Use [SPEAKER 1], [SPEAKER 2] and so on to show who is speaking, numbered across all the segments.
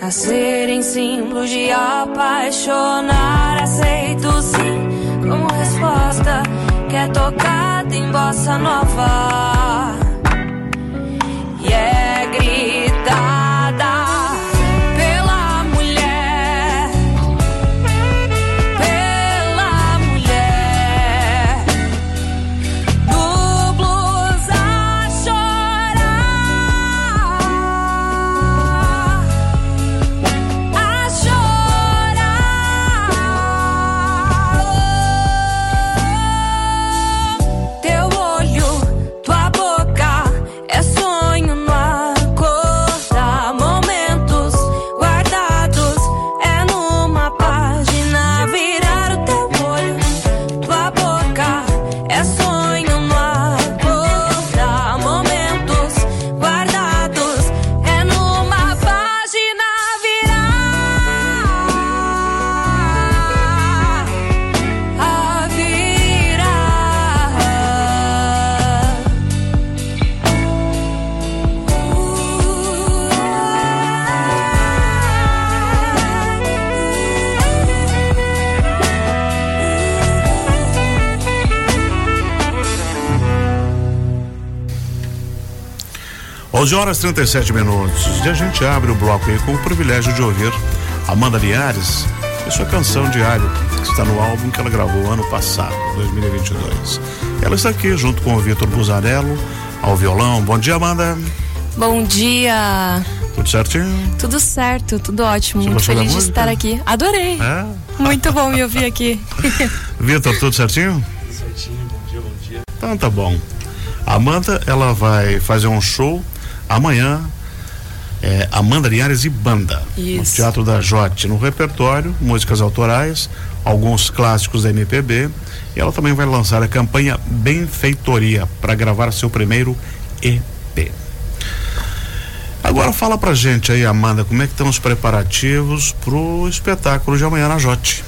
[SPEAKER 1] a serem símbolos de apaixonar. Aceito sim como resposta que é tocada em bossa nova.
[SPEAKER 2] 11 horas 37 minutos. E a gente abre o bloco aí com o privilégio de ouvir Amanda Liares e sua canção Diário, que está no álbum que ela gravou ano passado, 2022. Ela está aqui junto com o Vitor Buzarello ao violão. Bom dia, Amanda.
[SPEAKER 3] Bom dia.
[SPEAKER 2] Tudo certinho?
[SPEAKER 3] Tudo certo, tudo ótimo.
[SPEAKER 2] Você
[SPEAKER 3] Muito feliz de estar aqui. Adorei.
[SPEAKER 2] É?
[SPEAKER 3] Muito bom me ouvir aqui.
[SPEAKER 2] Vitor, tudo certinho?
[SPEAKER 4] Tudo certinho, bom dia, bom dia.
[SPEAKER 2] Então tá bom. A Amanda, ela vai fazer um show amanhã. É, Amanda Linhares e Banda. No
[SPEAKER 3] Isso.
[SPEAKER 2] Teatro da Jote. No repertório, músicas autorais, alguns clássicos da MPB. E ela também vai lançar a campanha Benfeitoria para gravar seu primeiro EP. Agora fala pra gente aí, Amanda, como é que estão os preparativos pro espetáculo de amanhã na Jote?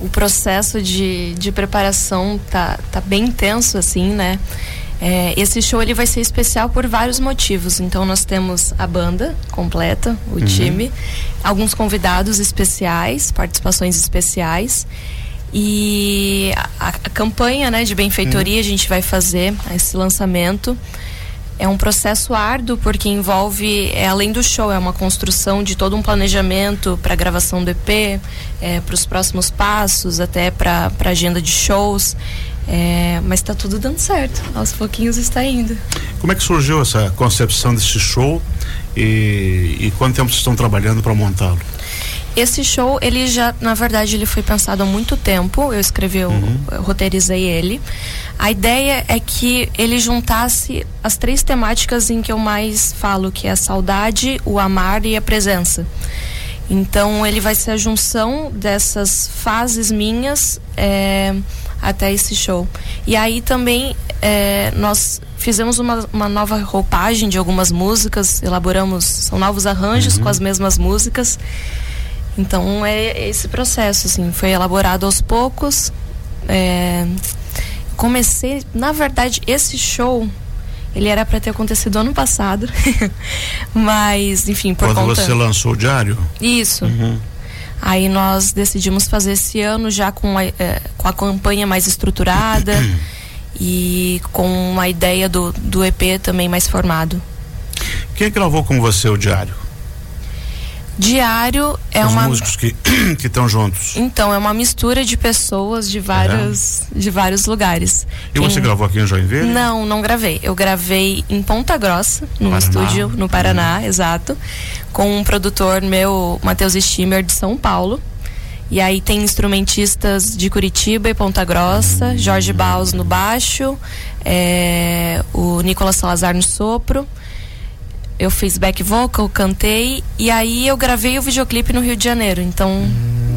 [SPEAKER 3] O processo de, de preparação tá, tá bem intenso, assim, né? É, esse show ele vai ser especial por vários motivos. Então nós temos a banda completa, o time, alguns convidados especiais, participações especiais. E a, a campanha né, de benfeitoria a gente vai fazer esse lançamento. É um processo árduo porque envolve, é, além do show, é uma construção de todo um planejamento para a gravação do EP, é, para os próximos passos, até para a agenda de shows. É, mas está tudo dando certo. Aos pouquinhos está indo.
[SPEAKER 2] Como é que surgiu essa concepção desse show e, e quanto tempo vocês estão trabalhando para montá-lo?
[SPEAKER 3] Esse show, ele já, na verdade, ele foi pensado há muito tempo. Eu escrevi, eu, eu roteirizei ele. A ideia é que ele juntasse as três temáticas em que eu mais falo, que é a saudade, o amar e a presença. Então, ele vai ser a junção dessas fases minhas é, até esse show. E aí também é, nós fizemos uma, uma nova roupagem de algumas músicas, elaboramos, são novos arranjos com as mesmas músicas. Então é esse processo, assim, foi elaborado aos poucos. É, comecei, na verdade, esse show ele era para ter acontecido ano passado, mas enfim por
[SPEAKER 2] Quando
[SPEAKER 3] conta
[SPEAKER 2] você lançou o diário?
[SPEAKER 3] isso. Aí nós decidimos fazer esse ano já com a, eh, com a campanha mais estruturada e com uma ideia do, do EP também mais formado.
[SPEAKER 2] Quem gravou com você o diário?
[SPEAKER 3] Diário é
[SPEAKER 2] Os
[SPEAKER 3] uma
[SPEAKER 2] músicos que estão juntos.
[SPEAKER 3] então é uma mistura de pessoas de vários de vários lugares.
[SPEAKER 2] E você
[SPEAKER 3] Quem-
[SPEAKER 2] gravou aqui em Joinville?
[SPEAKER 3] Não, não gravei. Eu gravei em Ponta Grossa, num
[SPEAKER 2] Paraná.
[SPEAKER 3] estúdio no Paraná, exato, com um produtor meu, Matheus Stimmer, de São Paulo. E aí tem instrumentistas de Curitiba e Ponta Grossa, Jorge Baus no baixo, é, o Nicolas Salazar no sopro. Eu fiz back vocal, cantei e aí eu gravei o videoclipe no Rio de Janeiro. Então,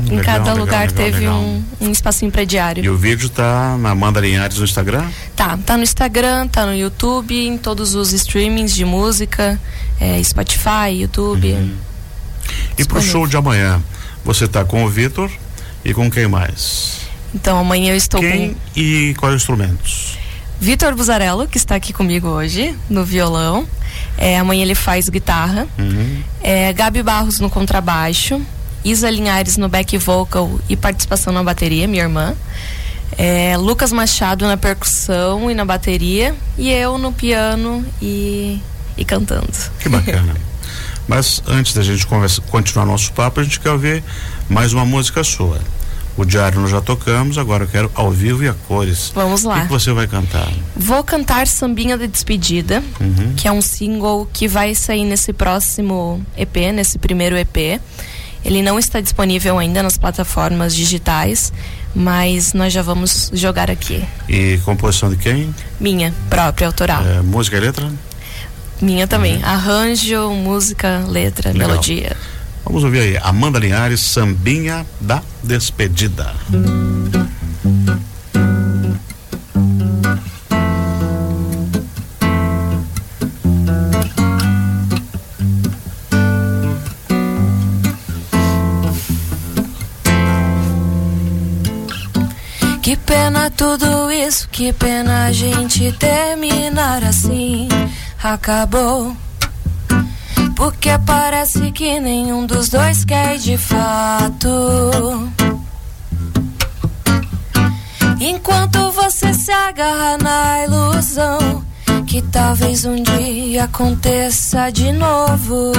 [SPEAKER 3] em
[SPEAKER 2] legal,
[SPEAKER 3] cada lugar
[SPEAKER 2] legal,
[SPEAKER 3] teve
[SPEAKER 2] legal.
[SPEAKER 3] Um, um espacinho prediário.
[SPEAKER 2] E o vídeo tá na Amanda Linhares no Instagram?
[SPEAKER 3] Tá, tá no Instagram, tá no YouTube, em todos os streamings de música, é, Spotify, YouTube.
[SPEAKER 2] Uhum. E pro show de amanhã, você tá com o Vitor e com quem mais?
[SPEAKER 3] Então amanhã eu estou
[SPEAKER 2] Quem
[SPEAKER 3] com
[SPEAKER 2] e quais instrumentos?
[SPEAKER 3] Vitor Buzarello, que está aqui comigo hoje, no violão.
[SPEAKER 5] É, amanhã ele faz guitarra.
[SPEAKER 2] Uhum.
[SPEAKER 5] É, Gabi Barros no contrabaixo. Isa Linhares no back vocal e participação na bateria, minha irmã. É, Lucas Machado na percussão e na bateria. E eu no piano e, e cantando.
[SPEAKER 2] Que bacana. Mas antes da gente conversa, continuar nosso papo, a gente quer ouvir mais uma música sua. O diário nós já tocamos, agora eu quero ao vivo e a cores.
[SPEAKER 5] Vamos
[SPEAKER 2] O
[SPEAKER 5] lá.
[SPEAKER 2] que, que você vai cantar?
[SPEAKER 5] Vou cantar Sambinha de Despedida,
[SPEAKER 2] Uhum.
[SPEAKER 5] que é um single que vai sair nesse próximo EP, nesse primeiro EP. Ele não está disponível ainda nas plataformas digitais, mas nós já vamos jogar aqui.
[SPEAKER 2] E composição de quem?
[SPEAKER 5] Minha própria, autoral.
[SPEAKER 2] É, música e letra?
[SPEAKER 5] Minha também. Arranjo, música, letra,
[SPEAKER 2] Uhum. Legal.
[SPEAKER 5] melodia.
[SPEAKER 2] Vamos ouvir aí. Amanda Linhares, Sambinha da Despedida.
[SPEAKER 3] Que pena tudo isso, que pena a gente terminar assim. Acabou. Porque parece que nenhum dos dois quer de fato. Enquanto você se agarra na ilusão que talvez um dia aconteça de novo.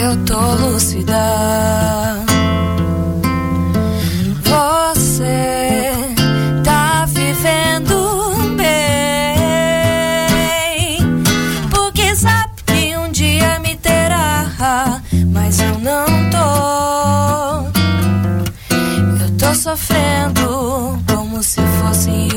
[SPEAKER 3] Eu tô lúcida. Você se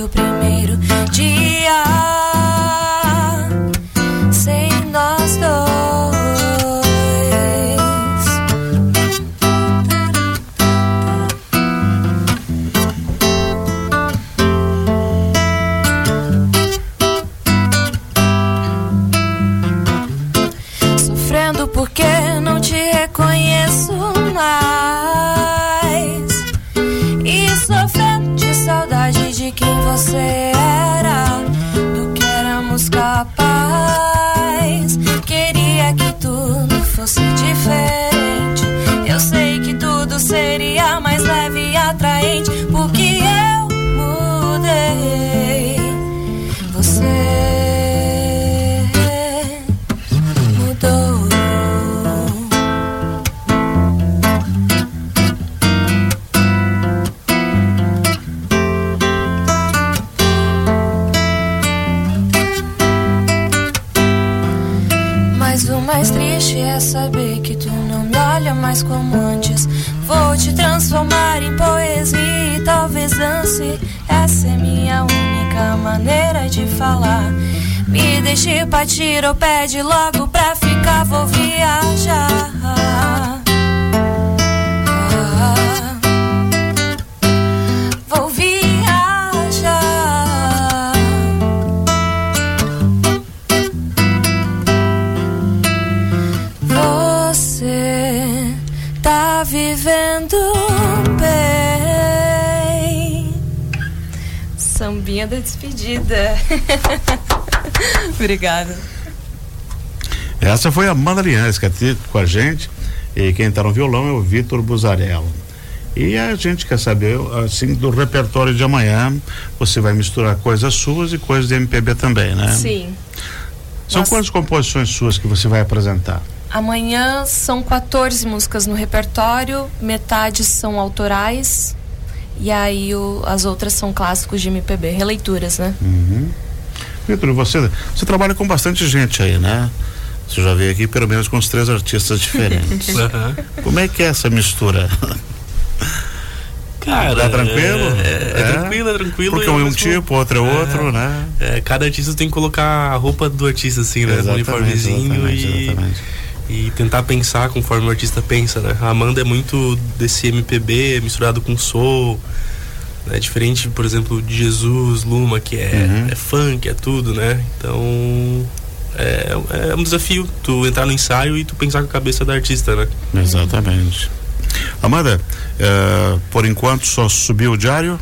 [SPEAKER 3] deixe partir ou pede logo pra ficar, vou viajar. Vou viajar. Você tá vivendo bem.
[SPEAKER 5] Sambinha da Despedida. Obrigada.
[SPEAKER 2] Essa foi a Amanda que aqui com a gente. E quem está no violão é o Vitor Buzarello. E a gente quer saber, assim, do repertório de amanhã. Você vai misturar coisas suas e coisas de MPB também, né?
[SPEAKER 5] Sim.
[SPEAKER 2] São
[SPEAKER 5] Nossa.
[SPEAKER 2] quantas composições suas que você vai apresentar?
[SPEAKER 5] Amanhã são 14 músicas no repertório, metade são autorais e aí o- as outras são clássicos de MPB, releituras, né?
[SPEAKER 2] Vitor, você, você trabalha com bastante gente aí, né? Você já veio aqui pelo menos com os três artistas diferentes.
[SPEAKER 4] Aham.
[SPEAKER 2] Como é que é essa mistura?
[SPEAKER 4] Cara,
[SPEAKER 2] Tá tranquilo?
[SPEAKER 4] É, é,
[SPEAKER 2] É?
[SPEAKER 4] tranquilo, é tranquilo.
[SPEAKER 2] Porque um é um
[SPEAKER 4] mesmo-
[SPEAKER 2] tipo, outro é outro,
[SPEAKER 4] É.
[SPEAKER 2] né?
[SPEAKER 4] É, cada artista tem que colocar a roupa do artista, assim, né? Um uniformezinho
[SPEAKER 2] exatamente,
[SPEAKER 4] e,
[SPEAKER 2] exatamente.
[SPEAKER 4] e tentar pensar conforme o artista pensa, né? A Amanda é muito desse MPB misturado com soul, né? Diferente, por exemplo, de Jesus, Luma, que é,
[SPEAKER 2] Uhum.
[SPEAKER 4] é funk, é tudo, né? Então é, é um desafio tu entrar no ensaio e tu pensar com a cabeça da artista, né?
[SPEAKER 2] Exatamente. Amanda, eh, por enquanto só subiu o diário?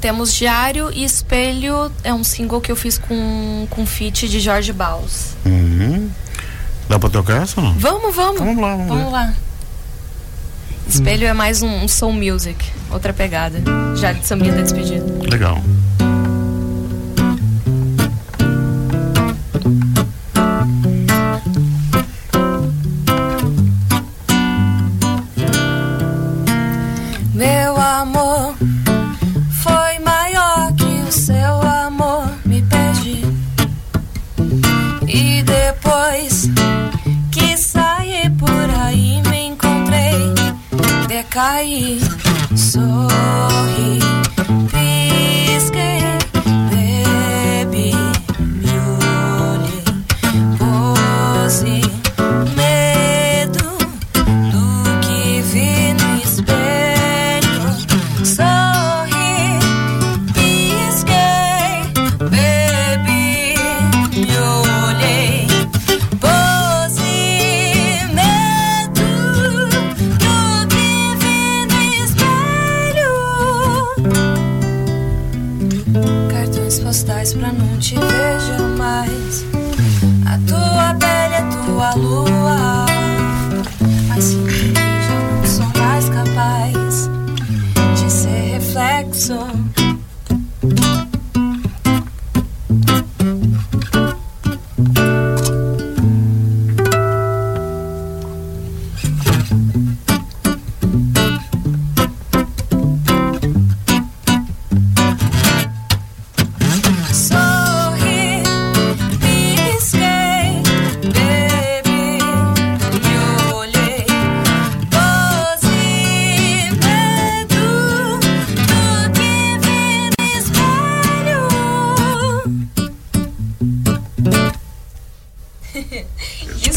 [SPEAKER 3] Temos Diário e Espelho é um single que eu fiz com, com feat de Jorge Baus.
[SPEAKER 2] Uhum. Dá pra tocar essa ou não?
[SPEAKER 3] Vamos, vamos.
[SPEAKER 2] Vamos lá, vamos,
[SPEAKER 3] Vamos lá. Espelho é mais um, um soul music, outra pegada. Já de sambinha da despedida.
[SPEAKER 2] Legal.
[SPEAKER 1] caí. Sorri. Pra não te ver jamais. A tua pele é tua lua.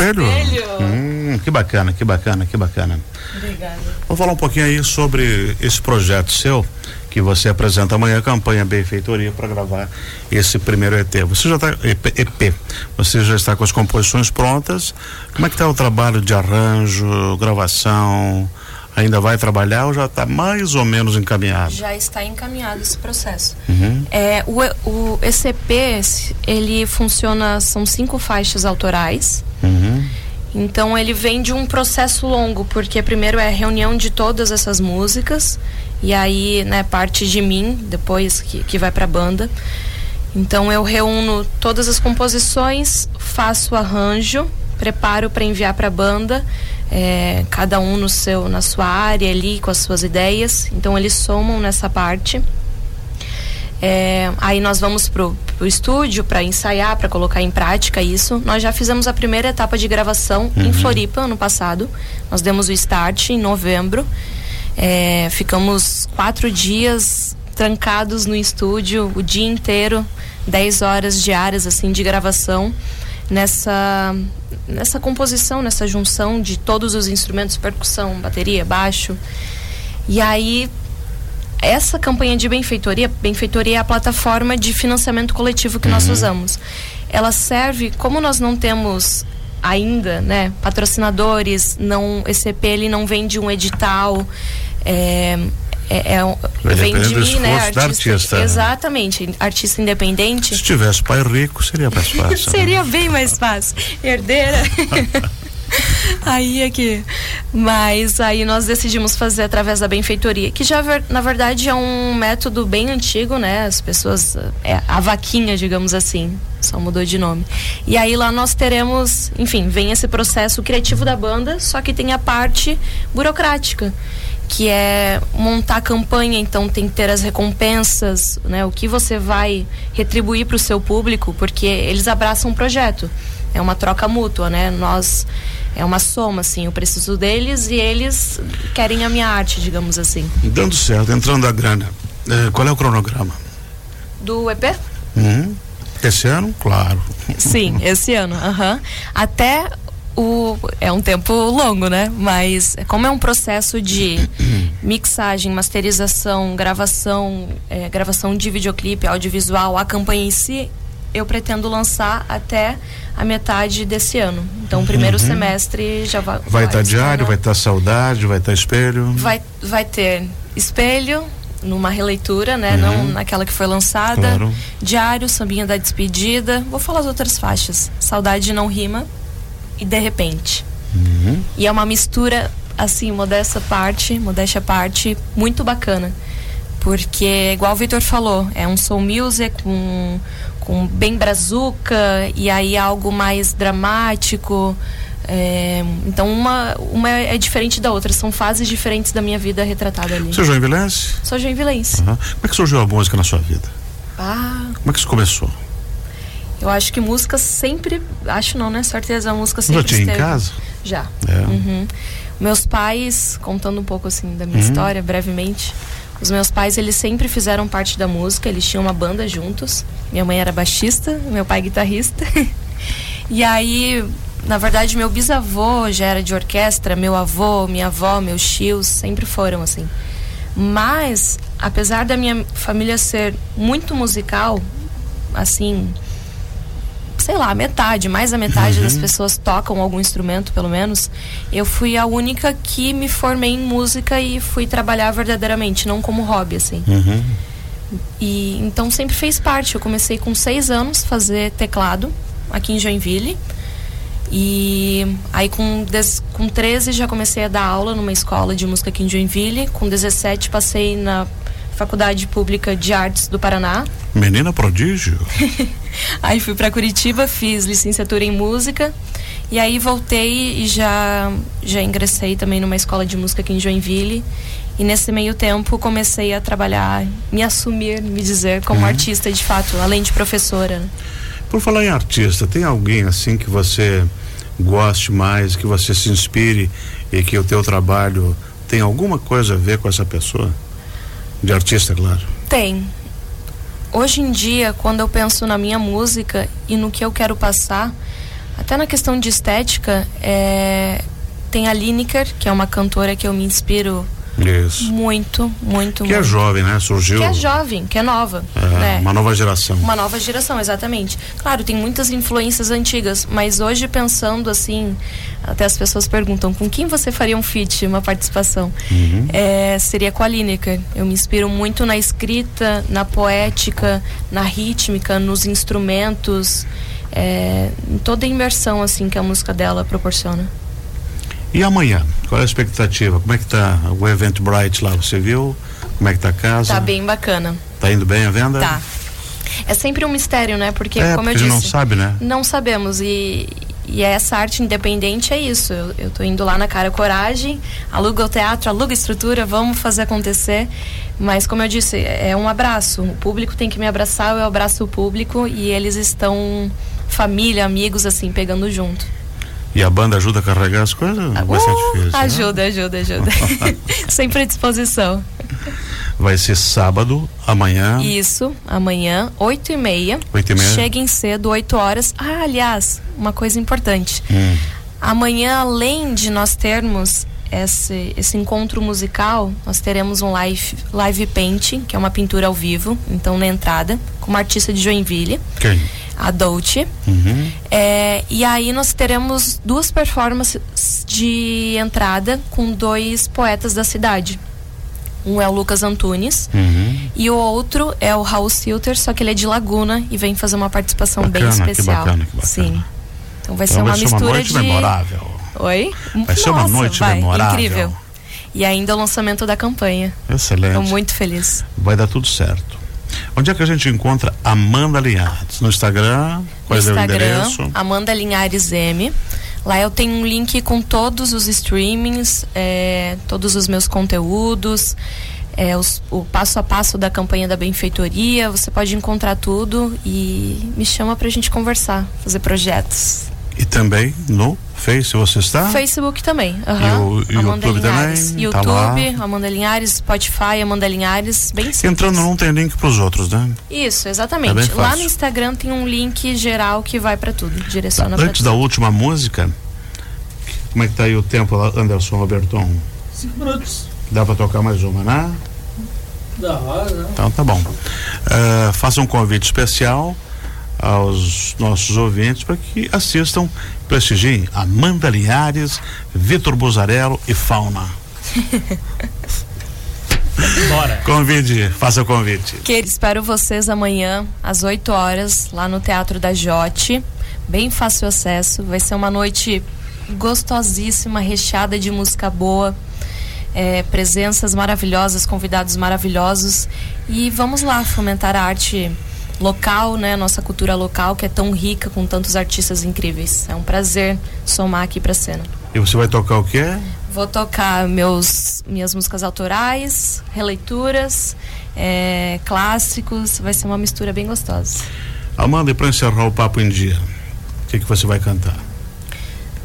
[SPEAKER 1] Espelho.
[SPEAKER 2] Espelho? Hum, que bacana, que bacana, que bacana.
[SPEAKER 3] Obrigada.
[SPEAKER 2] Vamos falar um pouquinho aí sobre esse projeto seu que você apresenta amanhã, a campanha Benfeitoria, para gravar esse primeiro ET. Você já está EP, EP, você já está com as composições prontas. Como é que está o trabalho de arranjo, gravação? Ainda vai trabalhar ou já está mais ou menos encaminhado?
[SPEAKER 3] Já está encaminhado esse processo.
[SPEAKER 2] Uhum.
[SPEAKER 3] É, o, o ECP, ele funciona, são cinco faixas autorais.
[SPEAKER 2] Uhum.
[SPEAKER 3] Então ele vem de um processo longo, porque primeiro é a reunião de todas essas músicas, e aí, né, parte de mim, depois que, que vai pra banda. Então eu reúno todas as composições, faço arranjo, preparo para enviar para a banda, é, cada um no seu, na sua área ali, com as suas ideias. Então eles somam nessa parte. É, aí nós vamos pro, pro estúdio para ensaiar, para colocar em prática isso. Nós já fizemos a primeira etapa de gravação em Floripa ano passado. Nós demos o start em novembro. É, ficamos quatro dias trancados no estúdio o dia inteiro, 10 horas diárias assim de gravação nessa nessa composição, nessa junção de todos os instrumentos, percussão, bateria, baixo. E aí essa campanha de benfeitoria, benfeitoria é a plataforma de financiamento coletivo que nós usamos. Ela serve, como nós não temos ainda, né, patrocinadores, não esse EP ele não vende um edital, é, é, é um- vem de mim, né,
[SPEAKER 2] da artista.
[SPEAKER 3] Exatamente, artista independente.
[SPEAKER 2] Se tivesse pai rico, seria mais fácil. né?
[SPEAKER 3] Seria bem mais fácil. Herdeira. aí aqui. Mas aí nós decidimos fazer através da benfeitoria, que já na verdade é um método bem antigo, né? As pessoas é a vaquinha, digamos assim, só mudou de nome. E aí lá nós teremos, enfim, vem esse processo criativo da banda, só que tem a parte burocrática que é montar a campanha, então tem que ter as recompensas, né? O que você vai retribuir para o seu público, porque eles abraçam um projeto. É uma troca mútua, né? Nós é uma soma, assim. Eu preciso deles e eles querem a minha arte, digamos assim.
[SPEAKER 2] Dando certo, entrando a grana. eh, qual é o cronograma?
[SPEAKER 3] Do EP?
[SPEAKER 2] Uhum. Esse ano, claro.
[SPEAKER 3] Sim, esse ano. aham. Até o. É um tempo longo, né? Mas como é um processo de mixagem, masterização, gravação, é, gravação de videoclipe, audiovisual, a campanha em si, eu pretendo lançar até a metade desse ano. Então, o primeiro semestre já vai.
[SPEAKER 2] Vai estar
[SPEAKER 3] estar
[SPEAKER 2] diário, vai estar saudade, vai estar espelho.
[SPEAKER 3] vai, vai ter espelho, numa releitura, né?
[SPEAKER 2] Uhum.
[SPEAKER 3] Não naquela que foi lançada.
[SPEAKER 2] Claro.
[SPEAKER 3] Diário, Sambinha da Despedida. Vou falar as outras faixas. Saudade não rima e De Repente.
[SPEAKER 2] Uhum.
[SPEAKER 3] E é uma mistura, assim, modesta parte, modéstia à parte, muito bacana. Porque, igual o Vitor falou, é um soul music com, com bem brazuca e aí algo mais dramático. É, então, uma, uma é diferente da outra. São fases diferentes da minha vida retratada ali.
[SPEAKER 2] Você é joinvilense?
[SPEAKER 3] Sou joinvilense.
[SPEAKER 2] Uhum. Como é que surgiu a música na sua vida?
[SPEAKER 3] Ah,
[SPEAKER 2] Como é que isso começou?
[SPEAKER 3] eu acho que música sempre. Acho não, né? Certeza, a música
[SPEAKER 2] Já
[SPEAKER 3] sempre
[SPEAKER 2] tinha em
[SPEAKER 3] esteve.
[SPEAKER 2] casa?
[SPEAKER 3] Já.
[SPEAKER 2] É.
[SPEAKER 3] Uhum. Meus pais, contando um pouco assim da minha
[SPEAKER 2] Uhum.
[SPEAKER 3] história, brevemente, os meus pais eles sempre fizeram parte da música, eles tinham uma banda juntos. Minha mãe era baixista, meu pai guitarrista. e aí, na verdade, meu bisavô já era de orquestra, meu avô, minha avó, meus tios sempre foram assim. Mas, apesar da minha família ser muito musical, assim, sei lá, metade, mais da metade das pessoas tocam algum instrumento, pelo menos. Eu fui a única que me formei em música e fui trabalhar verdadeiramente, não como hobby, assim.
[SPEAKER 2] Uhum.
[SPEAKER 3] E então sempre fez parte. Eu comecei com seis anos fazer teclado aqui em Joinville. E aí com, des, com 13 já comecei a dar aula numa escola de música aqui em Joinville. Com 17 passei na Faculdade Pública de Artes do Paraná.
[SPEAKER 2] Menina prodígio?
[SPEAKER 3] Aí fui para Curitiba, fiz licenciatura em música e aí voltei e já já ingressei também numa escola de música aqui em Joinville. E nesse meio tempo comecei a trabalhar, me assumir, me dizer como artista de fato, além de professora.
[SPEAKER 2] Por falar em artista, tem alguém assim que você goste mais, que você se inspire e que o teu trabalho tem alguma coisa a ver com essa pessoa? De artista, claro.
[SPEAKER 3] Tem. Hoje em dia, quando eu penso na minha música e no que eu quero passar, até na questão de estética, é... tem a Lineker, que é uma cantora que eu me inspiro
[SPEAKER 2] Isso.
[SPEAKER 3] muito, muito,
[SPEAKER 2] Que é
[SPEAKER 3] muito.
[SPEAKER 2] jovem, né? Surgiu.
[SPEAKER 3] Que é jovem, que é nova.
[SPEAKER 2] é,
[SPEAKER 3] né?
[SPEAKER 2] uma nova geração.
[SPEAKER 3] Uma nova geração, exatamente. Claro, tem muitas influências antigas, mas hoje pensando assim, até as pessoas perguntam com quem você faria um feat, uma participação.
[SPEAKER 2] Uhum.
[SPEAKER 3] É, seria com a Lineker. Eu me inspiro muito na escrita, na poética, na rítmica, nos instrumentos, é, em toda a imersão assim que a música dela proporciona.
[SPEAKER 2] E amanhã? Qual é a expectativa? Como é que tá o Event Bright lá? Você viu? Como é que tá a casa?
[SPEAKER 3] Tá bem bacana.
[SPEAKER 2] Tá indo bem a venda?
[SPEAKER 3] Tá. É sempre um mistério, né? Porque,
[SPEAKER 2] É,
[SPEAKER 3] como eu
[SPEAKER 2] porque a
[SPEAKER 3] disse.
[SPEAKER 2] gente não sabe, né?
[SPEAKER 3] Não sabemos. E, e essa arte independente é isso. Eu, eu tô indo lá na cara coragem, aluga o teatro, aluga a estrutura, vamos fazer acontecer. Mas, como eu disse, é um abraço. O público tem que me abraçar, eu abraço o público e eles estão, família, amigos, assim, pegando junto.
[SPEAKER 2] E a banda ajuda a carregar as coisas? Vai ser
[SPEAKER 3] Uh,
[SPEAKER 2] difícil. né?
[SPEAKER 3] ajuda, ajuda, ajuda. Sempre à disposição.
[SPEAKER 2] Vai ser sábado, amanhã.
[SPEAKER 3] Isso, amanhã, 8 e meia.
[SPEAKER 2] Oito e meia.
[SPEAKER 3] Cheguem cedo, 8 horas. Ah, aliás, uma coisa importante.
[SPEAKER 2] Hum.
[SPEAKER 3] Amanhã, além de nós termos esse, esse encontro musical, nós teremos um live, live painting, que é uma pintura ao vivo, então na entrada, com uma artista de Joinville,
[SPEAKER 2] Quem?
[SPEAKER 3] A Dolce.
[SPEAKER 2] Uhum.
[SPEAKER 3] É, e aí nós teremos duas performances de entrada com dois poetas da cidade. Um é o Lucas Antunes
[SPEAKER 2] Uhum.
[SPEAKER 3] e o outro é o Raul Silter, só que ele é de Laguna e vem fazer uma participação bem
[SPEAKER 2] Bacana, que
[SPEAKER 3] especial.
[SPEAKER 2] bacana, que bacana.
[SPEAKER 3] Sim. Então vai
[SPEAKER 2] Então
[SPEAKER 3] ser uma
[SPEAKER 2] vai ser
[SPEAKER 3] mistura
[SPEAKER 2] uma noite
[SPEAKER 3] de
[SPEAKER 2] memorável.
[SPEAKER 3] Oi?
[SPEAKER 2] Vai ser uma noite
[SPEAKER 3] vai,
[SPEAKER 2] memorável.
[SPEAKER 3] Incrível. E ainda o lançamento da campanha.
[SPEAKER 2] Excelente.
[SPEAKER 3] Estou muito feliz.
[SPEAKER 2] Vai dar tudo certo. Onde é que a gente encontra Amanda Linhares? No Instagram? Qual
[SPEAKER 3] no
[SPEAKER 2] é o
[SPEAKER 3] Instagram,
[SPEAKER 2] endereço?
[SPEAKER 3] Amanda Linhares M. Lá eu tenho um link com todos os streamings, é, todos os meus conteúdos, é, os- o passo a passo da campanha da benfeitoria. Você pode encontrar tudo e me chama pra gente conversar, fazer projetos.
[SPEAKER 2] E também no Face você está?
[SPEAKER 3] Facebook também.
[SPEAKER 2] o- e o
[SPEAKER 3] Amanda
[SPEAKER 2] YouTube
[SPEAKER 3] Linhares.
[SPEAKER 2] também? Tá
[SPEAKER 3] YouTube,
[SPEAKER 2] lá.
[SPEAKER 3] Amanda Linhares, Spotify, Amanda Linhares, bem simples.
[SPEAKER 2] Entrando não tem link para os outros, né?
[SPEAKER 3] Isso,
[SPEAKER 2] É
[SPEAKER 3] exatamente.
[SPEAKER 2] bem
[SPEAKER 3] Lá no Instagram tem um link geral que vai pra tudo,
[SPEAKER 2] Tá,
[SPEAKER 3] direciona pra
[SPEAKER 2] Antes
[SPEAKER 3] tudo.
[SPEAKER 2] da última música, como é que tá aí o tempo, lá, Anderson Roberton?
[SPEAKER 6] Cinco minutos.
[SPEAKER 2] Dá para tocar mais uma, né?
[SPEAKER 6] Hora, né?
[SPEAKER 2] Então tá bom. Ah, faça um convite especial aos nossos ouvintes para que assistam, prestigiem Amanda Linhares, Vitor Buzarello e Fauna. Bora. Convide, faça o convite.
[SPEAKER 7] Que espero vocês amanhã às 8 horas lá no Teatro da Jote. Bem fácil acesso. Vai ser uma noite gostosíssima, recheada de música boa. É, presenças maravilhosas, convidados maravilhosos e vamos lá fomentar a arte local, né, nossa cultura local que é tão rica com tantos artistas incríveis. É um prazer somar aqui para a cena.
[SPEAKER 2] E você vai tocar o quê?
[SPEAKER 7] Vou tocar meus minhas músicas autorais, releituras, é, clássicos. Vai ser uma mistura bem gostosa.
[SPEAKER 2] Amanda, e para encerrar o papo em dia, o que, que você vai cantar?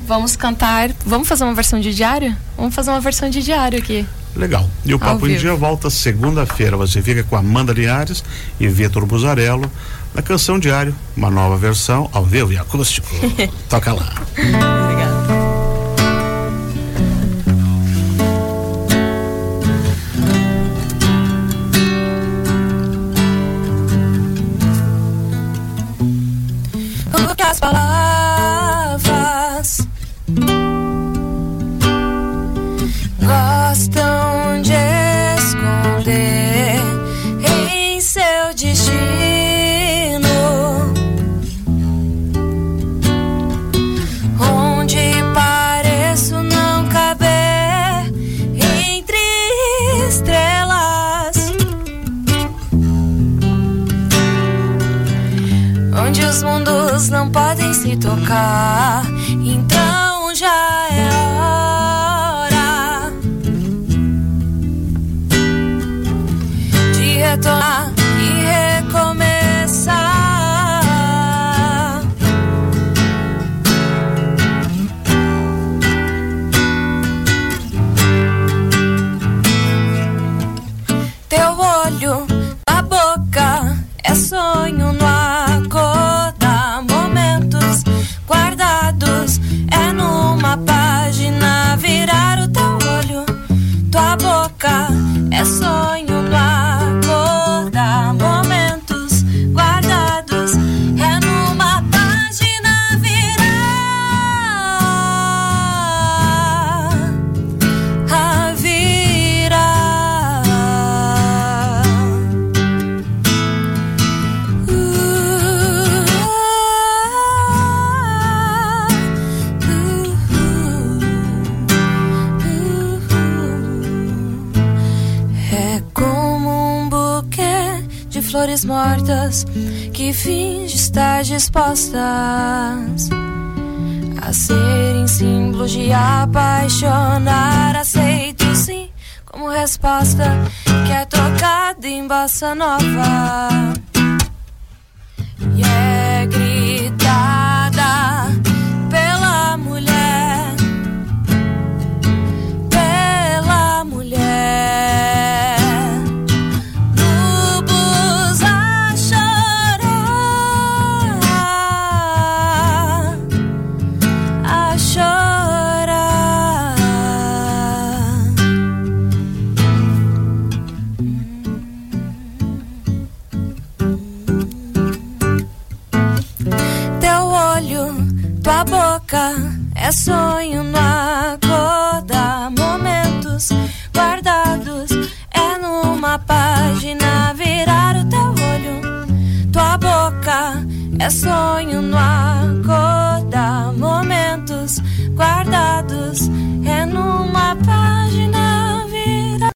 [SPEAKER 7] Vamos cantar. Vamos fazer uma versão de diário? Vamos fazer uma versão de diário aqui.
[SPEAKER 2] Legal. E o Papo em Dia volta segunda-feira. Você fica com Amanda Linhares e Vitor Buzarello na Canção Diário, uma nova versão ao vivo e acústico. Toca lá.
[SPEAKER 7] Obrigada.
[SPEAKER 3] as palavras de mortas que finge estar dispostas a serem símbolos de apaixonar. Aceito sim como resposta que é tocada em bossa nova